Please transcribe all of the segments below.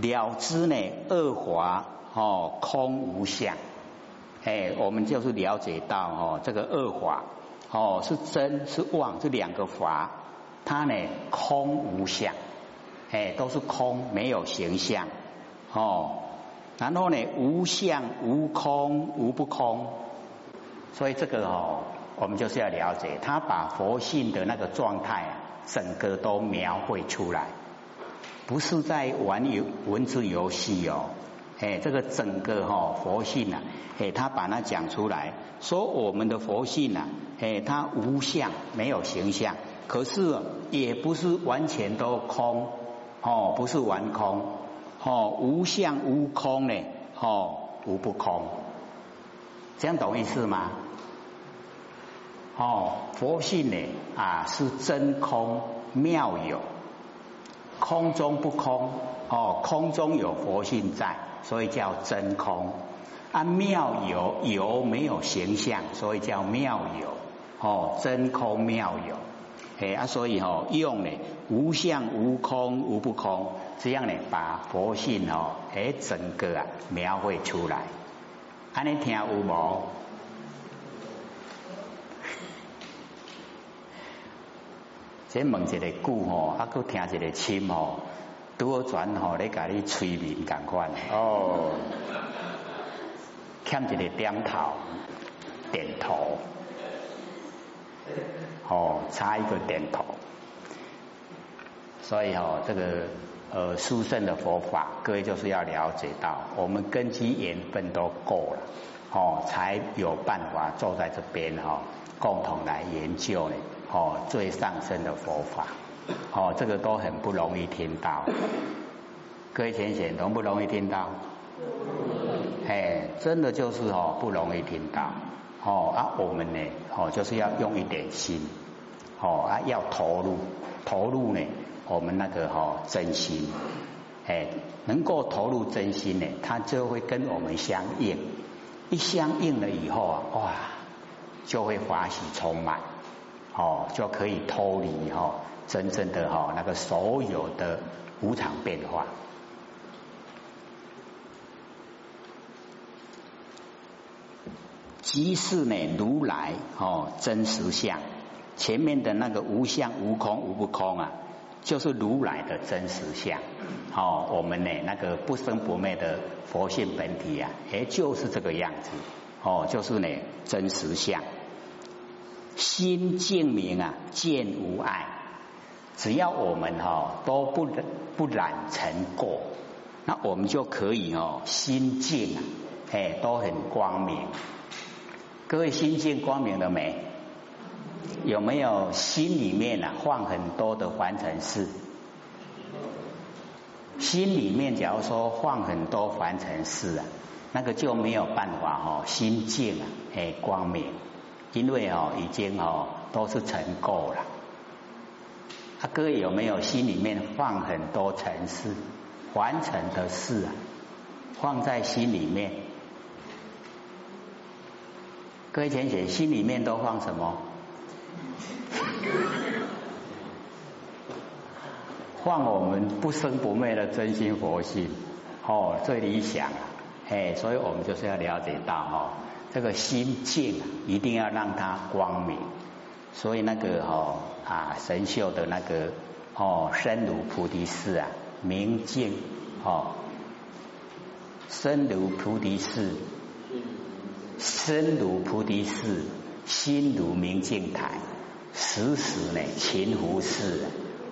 了知呢恶华哦空无相，哎，我们就是了解到哦这个恶华哦是真是妄这两个法，它呢空无相，哎都是空没有形象。哦，然后呢无相无空无不空，所以这个哦我们就是要了解，他把佛性的那个状态啊整个都描绘出来。不是在玩游文字游戏哦，哎，这个整个哈佛性呐，哎，他把它讲出来，说我们的佛性呐，哎，它无相，没有形象，可是也不是完全都空，哦，不是完空，哦，无相无空呢，哦，无不空，这样懂意思吗？哦，佛性呢啊是真空妙有。空中不空哦，空中有佛性在，所以叫真空。啊，妙有有没有形象，所以叫妙有哦，真空妙有。哎啊，所以哦，用呢无相无空无不空，这样呢把佛性哦哎整个啊描绘出来。安尼听有无？先问一个句吼，啊，佮听一个亲吼，拄好转吼咧，甲你催眠共款。哦，欠一个点头，点头，哦，差一个点头，所以吼，这个呃，殊胜的佛法，各位就是要了解到，我们根基缘分都够了，哦，才有办法坐在这边哈，共同来研究呢。哦，最上升的佛法，哦，这个都很不容易听到。各位浅显，容不容易听到？哎，真的就是哦，不容易听到。哦啊，我们呢，哦，就是要用一点心，哦啊，要投入，投入呢，我们那个哈真心，哎，能够投入真心呢，它就会跟我们相应。一相应了以后啊，哇，就会欢喜充满。哦，就可以脱离哈真正的哈那个所有的无常变化。即是呢，如来哦真实相，前面的那个无相无空无不空啊，就是如来的真实相。哦，我们呢那个不生不灭的佛性本体啊，哎就是这个样子。哦，就是呢真实相。心净明啊，见无碍。只要我们哈都不不染尘垢，那我们就可以哦心净啊，哎都很光明。各位心净光明了没？有没有心里面啊放很多的凡尘事？心里面假如说放很多凡尘事啊，那个就没有办法哈心净啊，哎光明。因为哦，已经哦都是成垢了。他各位有没有心里面放很多尘事、完成的事啊？放在心里面。各位浅浅，心里面都放什么？放我们不生不灭的真心佛性哦，最理想啊！哎，所以我们就是要了解到哦。这个心境啊，一定要让它光明。所以那个哦啊，神秀的那个哦，身如菩提寺啊，明镜哦，身如菩提寺，身如菩提寺，心如明镜台，时时呢勤拂拭，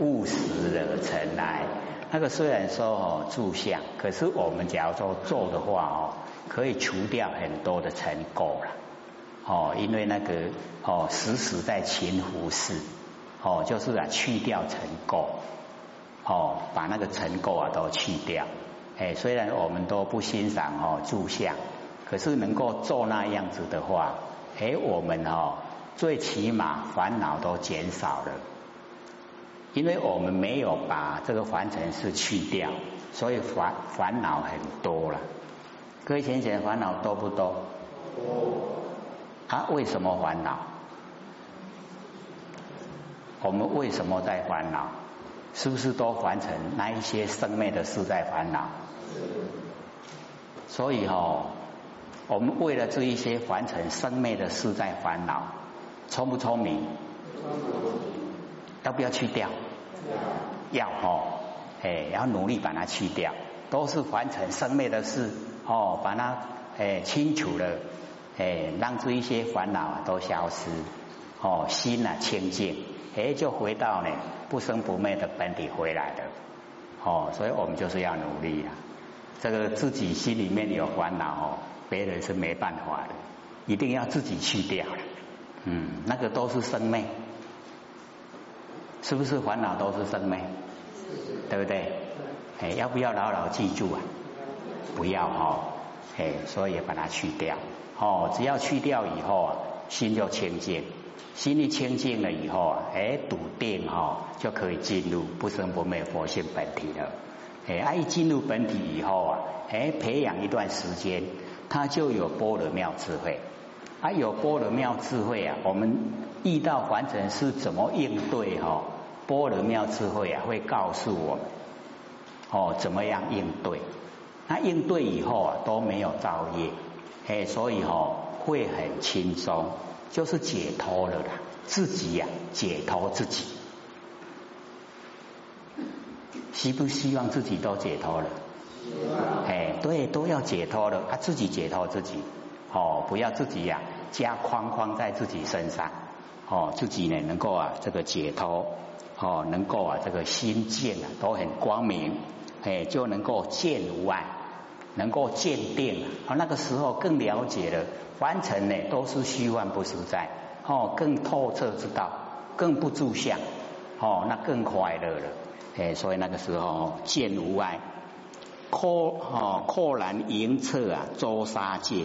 勿使惹尘埃。那个虽然说哦住相，可是我们假如说做的话哦。可以除掉很多的尘垢了，哦，因为那个哦，时时在勤拂拭，哦，就是啊，去掉尘垢，哦，把那个尘垢啊都去掉。哎，虽然我们都不欣赏哦住相，可是能够做那样子的话，哎，我们哦最起码烦恼都减少了，因为我们没有把这个凡尘事去掉，所以烦烦恼很多了。各位先生烦恼多不多？多。啊，为什么烦恼？我们为什么在烦恼？是不是都凡尘那一些生灭的事在烦恼？所以哦，我们为了这一些凡尘生灭的事在烦恼，聪不聪明？要不要去掉？要哦，哎，要努力把它去掉，都是凡尘生灭的事哦，把它哎清除了，哎，让这一些烦恼都消失哦，心啊清净，哎，就回到呢不生不灭的本体回来的哦，所以我们就是要努力啊，这个自己心里面有烦恼哦，别人是没办法的，一定要自己去掉，嗯，那个都是生灭。是不是烦恼都是生灭？对不对？哎，要不要牢牢记住啊？不要哈，哎，所以把它去掉。哦，只要去掉以后啊，心就清净。心一清净了以后啊，哎，笃定哈，就可以进入不生不灭佛性本体了。哎，一进入本体以后啊，哎，培养一段时间，他就有波罗妙智慧。啊，有波罗妙智慧啊，我们遇到凡尘是怎么应对哈？波罗妙智慧啊，会告诉我们哦，怎么样应对？那应对以后啊，都没有造业，哎，所以哦，会很轻松，就是解脱了啦，自己呀，解脱自己。希不希望自己都解脱了？哎，对，都要解脱了，他自己解脱自己，哦，不要自己呀加框框在自己身上，哦，自己呢能够啊这个解脱。哦，能够啊，这个心见啊，都很光明，哎，就能够见无碍，能够见定啊。那个时候更了解了，凡尘呢都是虚幻不实在，哦，更透彻知道，更不住相，哦，那更快乐了，哎，所以那个时候见无碍，阔哦阔然迎彻啊，周沙界，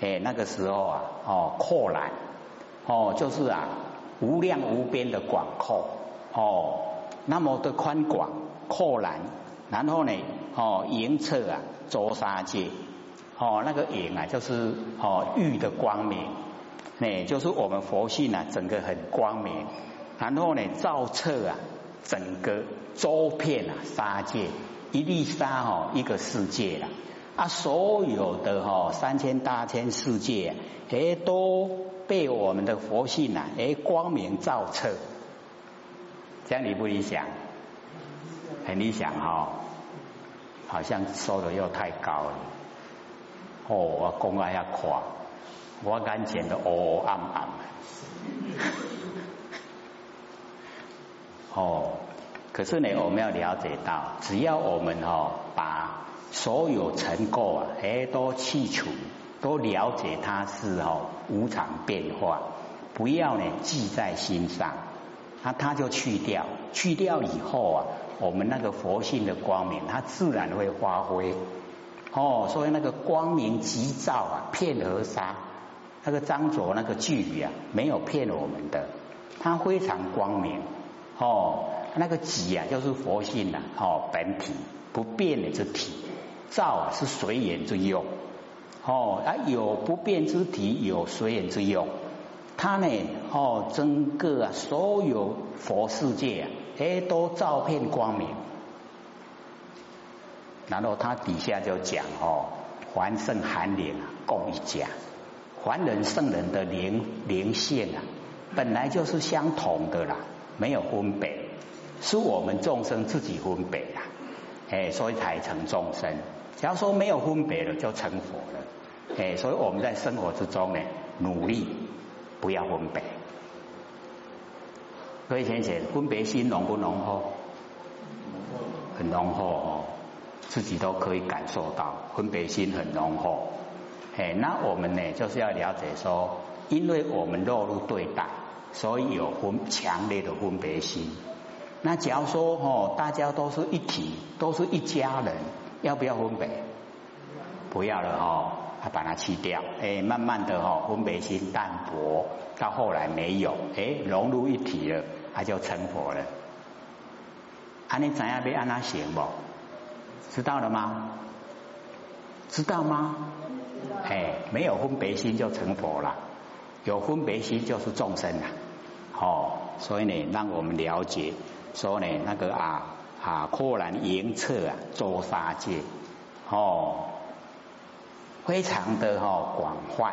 哎，那个时候啊，哦阔然，哦就是啊无量无边的广阔。哦，那么的宽广阔然，然后呢，哦，迎彻啊，周沙界，哦，那个影啊，就是哦玉的光明，那就是我们佛性啊，整个很光明，然后呢，照彻啊，整个周遍啊沙界，一粒沙哦，一个世界了，啊，所有的哈三千大千世界，哎，都被我们的佛性啊，哎，光明照彻。这样理不理想？很理想哈，好像收的又太高了。哦，我公安要垮，我眼前都哦暗暗。哦，可是呢，我们要了解到，只要我们哈把所有尘垢啊，哎，都去除，都了解它是哈无常变化，不要呢记在心上。那它就去掉，去掉以后啊，我们那个佛性的光明，它自然会发挥。哦，所以那个光明急照啊，骗河沙，那个张卓那个句语啊，没有骗我们的，它非常光明。哦，那个急啊，就是佛性呐，哦，本体不变的之体，照啊是随缘之用。哦，啊，有不变之体，有随缘之用。他呢，哦，整个啊，所有佛世界啊，哎，都照片光明。然后他底下就讲哦，凡圣寒灵啊，共一家，凡人圣人的灵灵性啊，本来就是相同的啦，没有分别，是我们众生自己分别啦，哎，所以才成众生。假如说没有分别了，就成佛了，哎，所以我们在生活之中呢，努力。不要分别，各位先生，分别心浓不浓厚？很浓厚哦，自己都可以感受到分别心很浓厚。哎，那我们呢，就是要了解说，因为我们落入对待，所以有分强烈的分别心。那假如说哦，大家都是一体，都是一家人，要不要分别？不要了哦。他把它去掉，哎，慢慢的哈，分别心淡薄，到后来没有，哎，融入一体了，他就成佛了。啊，你怎样被安那行不？知道了吗？知道吗？哎，没有分别心就成佛了，有分别心就是众生了。哦，所以呢，让我们了解说呢那个啊啊阔然迎彻啊周沙界哦，非常的哈广泛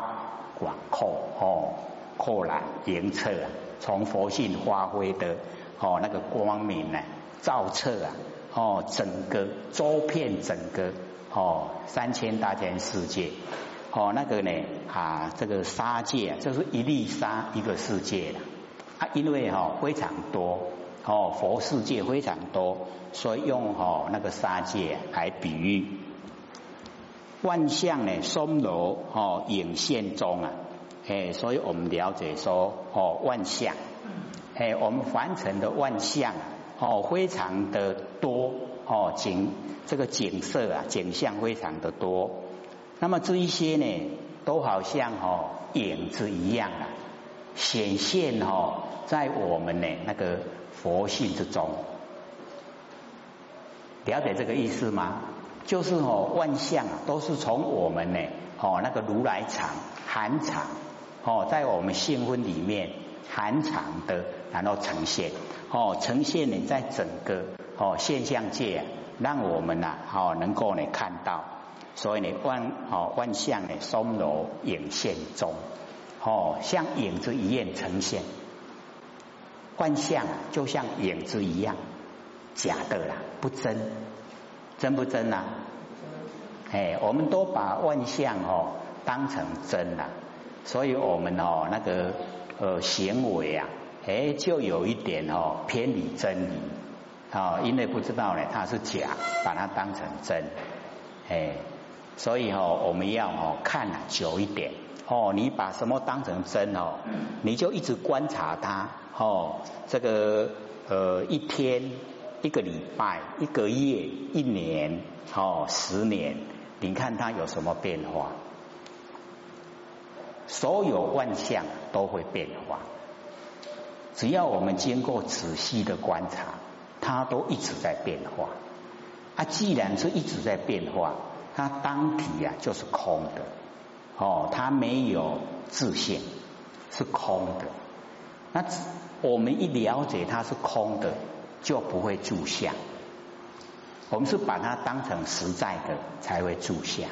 广阔哦，阔然迎彻啊，从佛性发挥的哦那个光明呢照彻啊哦整个周遍整个哦三千大千世界。哦，那个呢啊，这个沙界啊就是一粒沙一个世界啊，因为哈非常多哦，佛世界非常多，所以用哦那个沙界来比喻万象呢，松罗哦影现中啊，哎，所以我们了解说哦万象，哎，我们凡尘的万象哦非常的多哦景这个景色啊景象非常的多。那么这一些呢，都好像哦影子一样啊，显现哦在我们呢那个佛性之中，了解这个意思吗？就是哦万象啊都是从我们呢哦那个如来藏含藏哦在我们性分里面含藏的，然后呈现哦呈现呢在整个哦现象界，让我们呐哦能够呢看到。所以呢，万哦万象呢，松柔影现中，哦，像影子一样呈现。万象就像影子一样，假的啦，不真，真不真呐？哎，我们都把万象哦当成真了，所以我们哦那个呃行为啊，哎就有一点哦偏离真理啊，因为不知道呢它是假，把它当成真，哎。所以哦，我们要哦看久一点哦，你把什么当成真哦，你就一直观察它哦，这个呃一天、一个礼拜、一个月、一年哦、十年，你看它有什么变化？所有万象都会变化，只要我们经过仔细的观察，它都一直在变化。啊，既然是一直在变化。它当体呀就是空的，哦，它没有自性，是空的。那我们一了解它是空的，就不会住相。我们是把它当成实在的才会住相。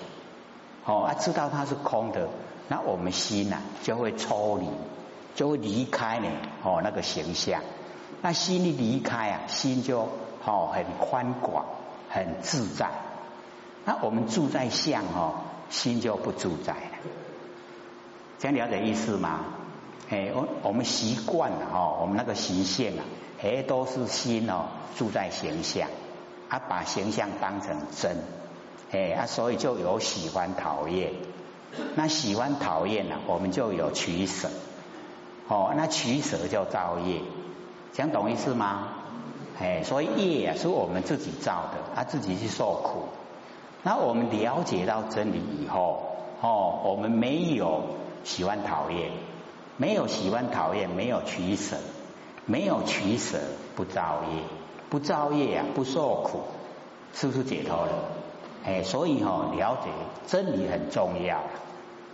哦，啊，知道它是空的，那我们心呐就会抽离，就会离开呢。哦，那个形象，那心一离开啊，心就哦很宽广，很自在。那我们住在相哦，心就不住在了，这样了解意思吗？哎，我我们习惯了哦，我们那个习性啊，哎，都是心哦住在形象，啊，把形象当成真，哎啊，所以就有喜欢讨厌，那喜欢讨厌呢，我们就有取舍，哦，那取舍就造业，想懂意思吗？哎，所以业啊是我们自己造的，啊，自己去受苦。那我们了解到真理以后，哦，我们没有喜欢讨厌，没有喜欢讨厌，没有取舍，没有取舍不造业，不造业啊，不受苦，是不是解脱了？哎，所以哈，了解真理很重要。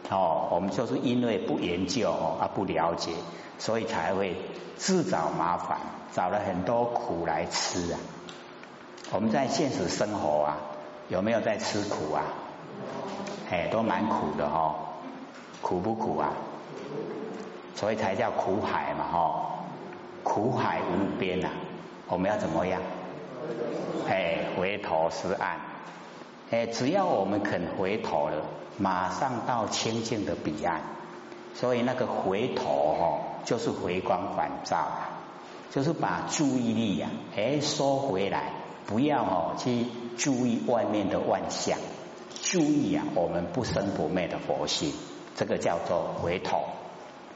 哦，我们就是因为不研究哦，而不了解，所以才会自找麻烦，找了很多苦来吃啊。我们在现实生活啊。有没有在吃苦啊？哎，都蛮苦的哈，苦不苦啊？所以才叫苦海嘛哈，苦海无边呐。我们要怎么样？哎，回头是岸。哎，只要我们肯回头了，马上到清净的彼岸。所以那个回头哈，就是回光返照啊，就是把注意力呀，哎，收回来。不要哦去注意外面的万象，注意啊我们不生不灭的佛性，这个叫做回头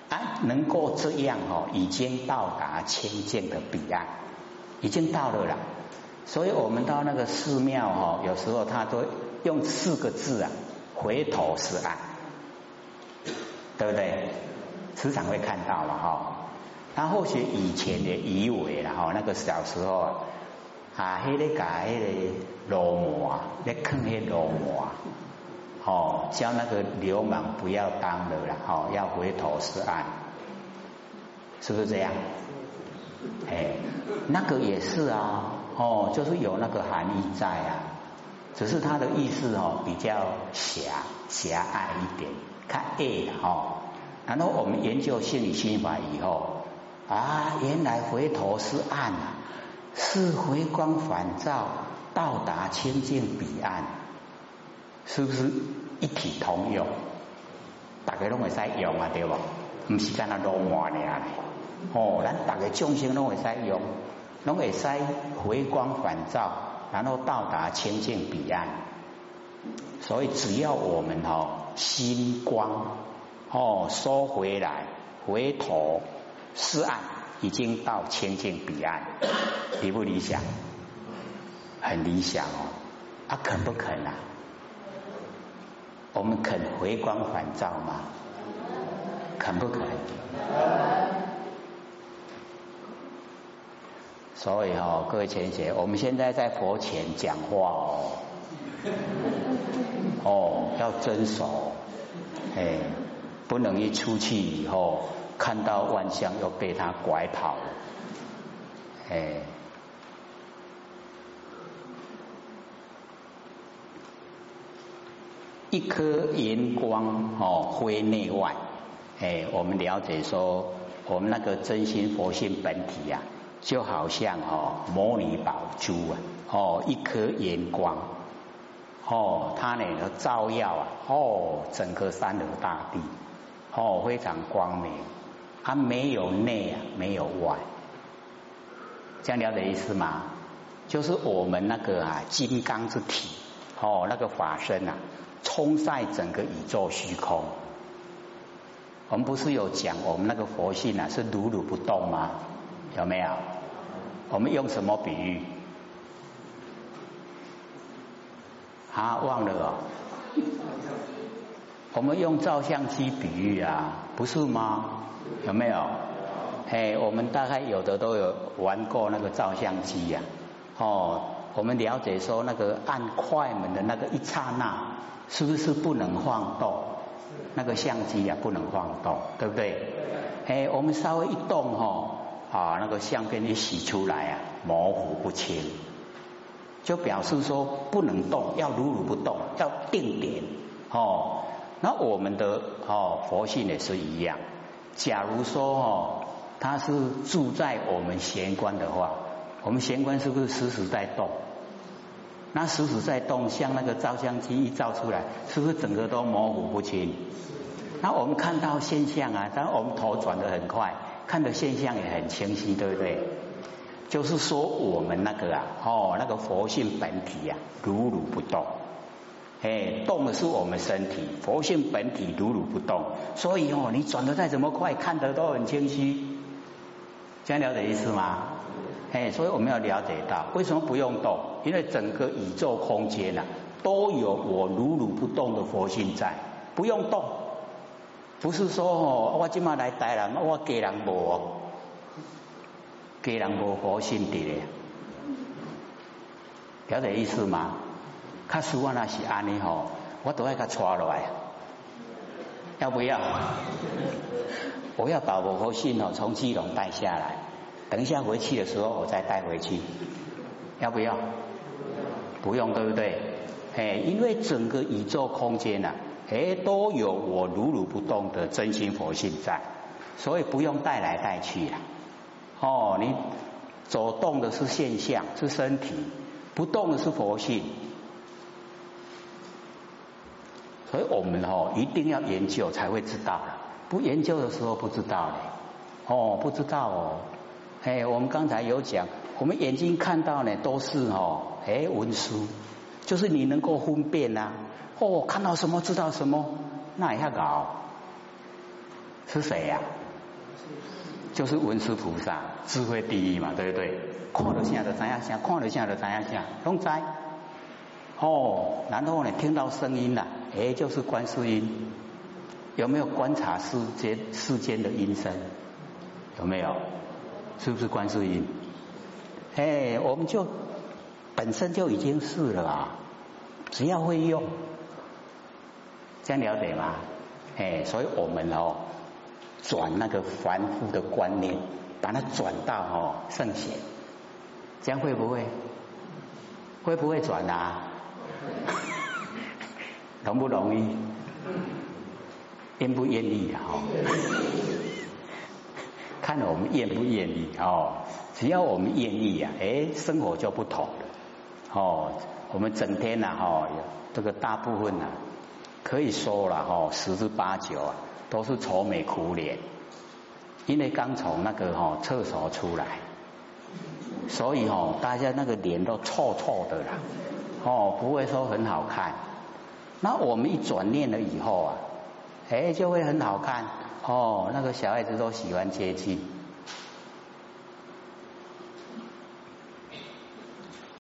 啊，能够这样哦，已经到达清净的彼岸，已经到了啦。所以我们到那个寺庙哈，有时候他都用四个字啊，回头是岸，对不对？时常会看到了哈。他或许以前的以为了哈，那个小时候。啊，迄个改迄个罗摩，咧坑迄罗摩，哦，叫那个流氓不要当了啦，哦，要回头是岸，是不是这样？哎，那个也是啊，哦，就是有那个含义在啊，只是他的意思哦比较狭狭隘一点，看 A 哈。然后我们研究心理心法以后啊，原来回头是岸啊，是回光返照，到达清净彼岸，是不是一体通用？大家拢会使用啊，对不？唔是干那罗马呢？哦，咱大家众生拢会使用，拢会使回光返照，然后到达清净彼岸。所以只要我们哦心光哦收回来，回头是岸，已经到清净彼岸，理不理想？很理想哦，啊肯不肯啊？我们肯回光返照吗？肯不肯？所以哈，各位前贤，我们现在在佛前讲话哦，哦，要遵守，哎，不能一出去以后看到万象又被他拐跑了，哎，一颗荧光哦，灰内外。哎，我们了解说，我们那个真心佛性本体呀，就好像哦，摩尼宝珠啊，哦，一颗圆光，哦，它呢照耀啊，哦，整个山河大地，哦，非常光明，它没有内啊，没有外，这样了解意思吗？就是我们那个啊，金刚之体，哦，那个法身啊，冲在整个宇宙虚空。我们不是有讲我们那个佛性啊是如如不动吗？有没有？我们用什么比喻？啊，忘了哦。我们用照相机比喻啊，不是吗？有没有？哎，我们大概有的都有玩过那个照相机呀。哦，我们了解说那个按快门的那个一刹那，是不是不能晃动？那个相机呀不能晃动，对不对？哎，我们稍微一动哈，啊，那个相片一洗出来啊，模糊不清，就表示说不能动，要如如不动，要定点哦。那我们的哦佛性也是一样。假如说哦，他是住在我们玄关的话，我们玄关是不是时时在动？那时时在动，像那个照相机一照出来，是不是整个都模糊不清？那我们看到现象啊，当我们头转得很快，看的现象也很清晰，对不对？就是说我们那个啊，哦，那个佛性本体呀，如如不动，哎，动的是我们身体，佛性本体如如不动，所以哦，你转的再怎么快，看得都很清晰，这样了解意思吗？哎，所以我们要了解到，为什么不用动？因为整个宇宙空间呐，都有我如如不动的佛性在，不用动。不是说哦，我今嘛来带人，我给人无，给人无佛性的咧，了解意思吗？他实我那是安尼吼，我都要甲抓落来，要不要？我要把我佛性哦从基隆带下来。等一下回去的时候，我再带回去，要不要？不用，对不对？哎，因为整个宇宙空间呐，哎，都有我如如不动的真心佛性在，所以不用带来带去啊。哦，你走动的是现象，是身体；不动的是佛性。所以我们哦，一定要研究才会知道了，不研究的时候不知道嘞。哦，不知道哦。哎，我们刚才有讲，我们眼睛看到呢都是哦，哎文书，就是你能够分辨呐，哦看到什么知道什么，那也要搞，是谁呀？就是文殊菩萨，智慧第一嘛，对不对？看得下的怎样想，看得下的怎样想，拢在。哦，然后呢听到声音了，哎就是观世音，有没有观察世间世间的音声？有没有？是不是观世音？哎，我们就本身就已经是了啊！只要会用，这样了解吗？哎，所以我们哦，转那个凡夫的观念，把它转到哦圣贤，这样会不会？会不会转啊？容不容易？愿不愿意啊？看我们愿不愿意哦。只要我们愿意啊，哎，生活就不同了。哦，我们整天呐，哈，这个大部分呐，可以说了哈，十之八九啊，都是愁眉苦脸，因为刚从那个哈厕所出来，所以哈，大家那个脸都臭臭的啦，哦，不会说很好看。那我们一转念了以后啊，哎，就会很好看。哦，那个小孩子都喜欢接近。